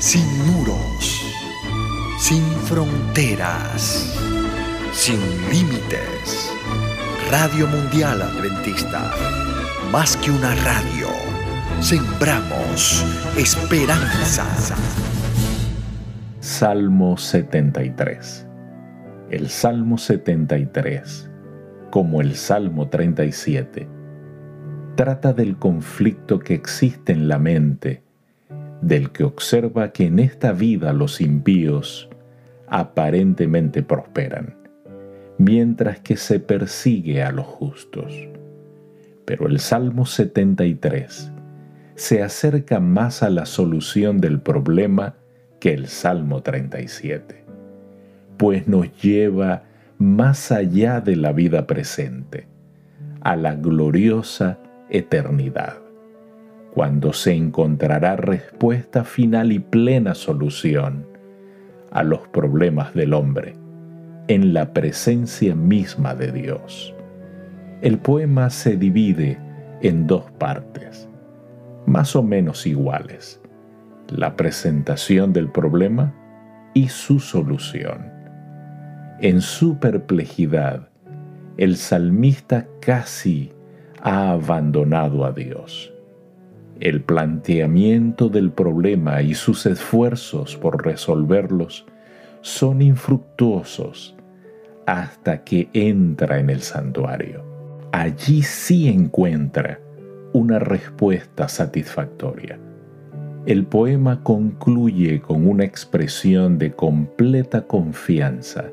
sin muros, sin fronteras, sin límites. Radio Mundial Adventista, más que una radio, sembramos esperanza. Salmo 73. El Salmo 73, como el Salmo 37, trata del conflicto que existe en la mente del que observa que en esta vida los impíos aparentemente prosperan, mientras que se persigue a los justos. Pero el Salmo 73 se acerca más a la solución del problema que el Salmo 37, pues nos lleva más allá de la vida presente, a la gloriosa eternidad cuando se encontrará respuesta final y plena solución a los problemas del hombre en la presencia misma de Dios. El poema se divide en dos partes, más o menos iguales, la presentación del problema y su solución. En su perplejidad, el salmista casi ha abandonado a Dios el planteamiento del problema y sus esfuerzos por resolverlos son infructuosos hasta que entra en el santuario. Allí sí encuentra una respuesta satisfactoria. El poema concluye con una expresión de completa confianza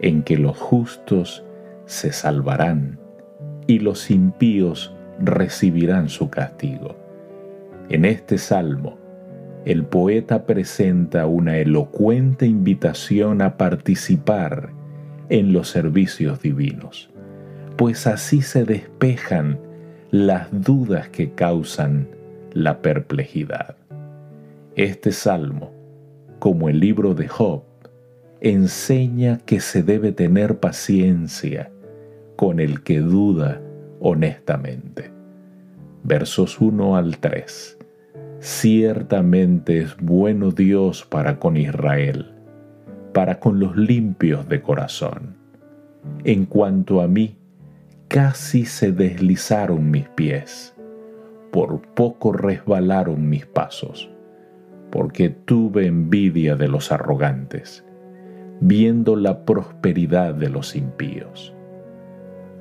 en que los justos se salvarán y los impíos recibirán su castigo. En este salmo, el poeta presenta una elocuente invitación a participar en los servicios divinos, pues así se despejan las dudas que causan la perplejidad. Este salmo, como el libro de Job, enseña que se debe tener paciencia con el que duda honestamente. Versos 1 al 3. Ciertamente es bueno Dios para con Israel, para con los limpios de corazón. En cuanto a mí, casi se deslizaron mis pies, por poco resbalaron mis pasos, porque tuve envidia de los arrogantes, viendo la prosperidad de los impíos.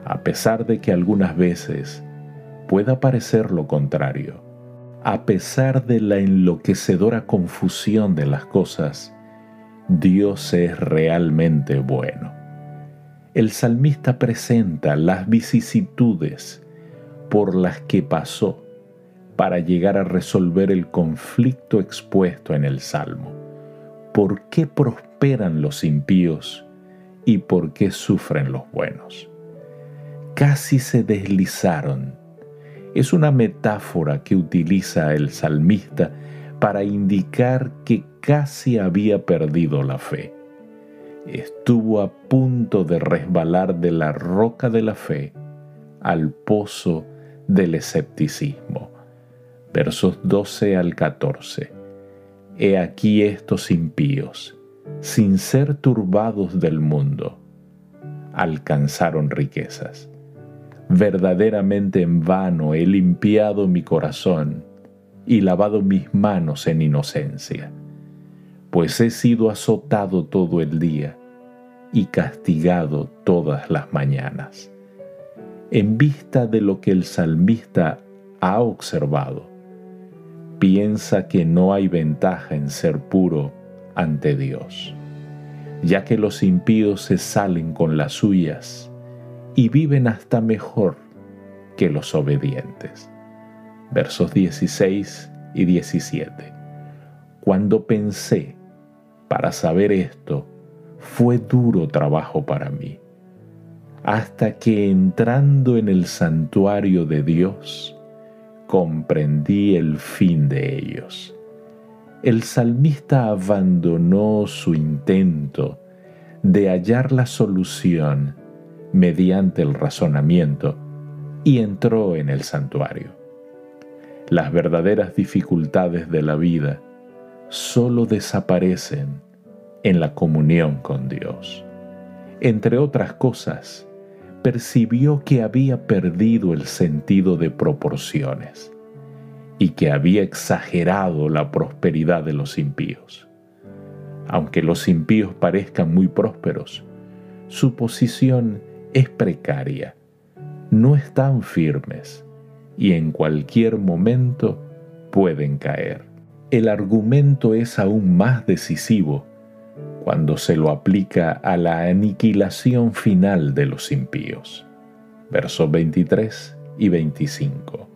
A pesar de que algunas veces pueda parecer lo contrario, a pesar de la enloquecedora confusión de las cosas, Dios es realmente bueno. El salmista presenta las vicisitudes por las que pasó para llegar a resolver el conflicto expuesto en el Salmo. ¿Por qué prosperan los impíos y por qué sufren los buenos? Casi se deslizaron es una metáfora que utiliza el salmista para indicar que casi había perdido la fe. Estuvo a punto de resbalar de la roca de la fe al pozo del escepticismo. Versos 12 al 14. He aquí estos impíos, sin ser turbados del mundo, alcanzaron riquezas Verdaderamente en vano he limpiado mi corazón y lavado mis manos en inocencia, pues he sido azotado todo el día y castigado todas las mañanas. En vista de lo que el salmista ha observado, piensa que no hay ventaja en ser puro ante Dios, ya que los impíos se salen con las suyas y viven hasta mejor que los obedientes. Versos 16 y 17. Cuando pensé para saber esto, fue duro trabajo para mí, hasta que entrando en el santuario de Dios, comprendí el fin de ellos. El salmista abandonó su intento de hallar la solución mediante el razonamiento y entró en el santuario. Las verdaderas dificultades de la vida solo desaparecen en la comunión con Dios. Entre otras cosas, percibió que había perdido el sentido de proporciones y que había exagerado la prosperidad de los impíos. Aunque los impíos parezcan muy prósperos, su posición es precaria, no están firmes y en cualquier momento pueden caer. El argumento es aún más decisivo cuando se lo aplica a la aniquilación final de los impíos. Versos 23 y 25.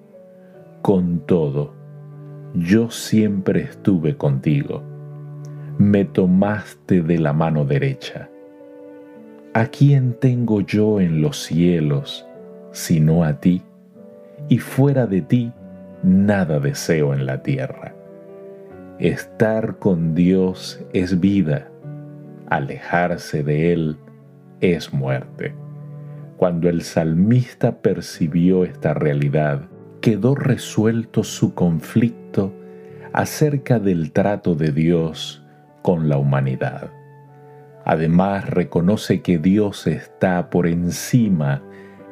Con todo, yo siempre estuve contigo. Me tomaste de la mano derecha. ¿A quién tengo yo en los cielos sino a ti? Y fuera de ti, nada deseo en la tierra. Estar con Dios es vida, alejarse de Él es muerte. Cuando el salmista percibió esta realidad, quedó resuelto su conflicto acerca del trato de Dios con la humanidad. Además reconoce que Dios está por encima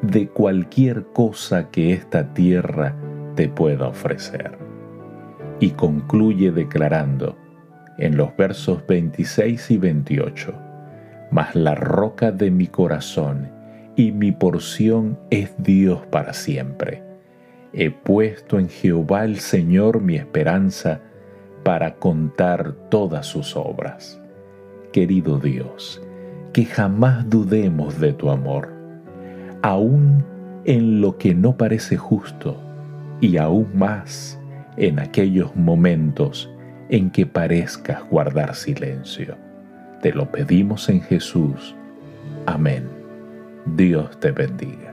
de cualquier cosa que esta tierra te pueda ofrecer. Y concluye declarando en los versos 26 y 28, Mas la roca de mi corazón y mi porción es Dios para siempre He puesto en Jehová el Señor mi esperanza para contar todas sus obras. Querido Dios, que jamás dudemos de tu amor, aún en lo que no parece justo y aún más en aquellos momentos en que parezcas guardar silencio. Te lo pedimos en Jesús. Amén. Dios te bendiga.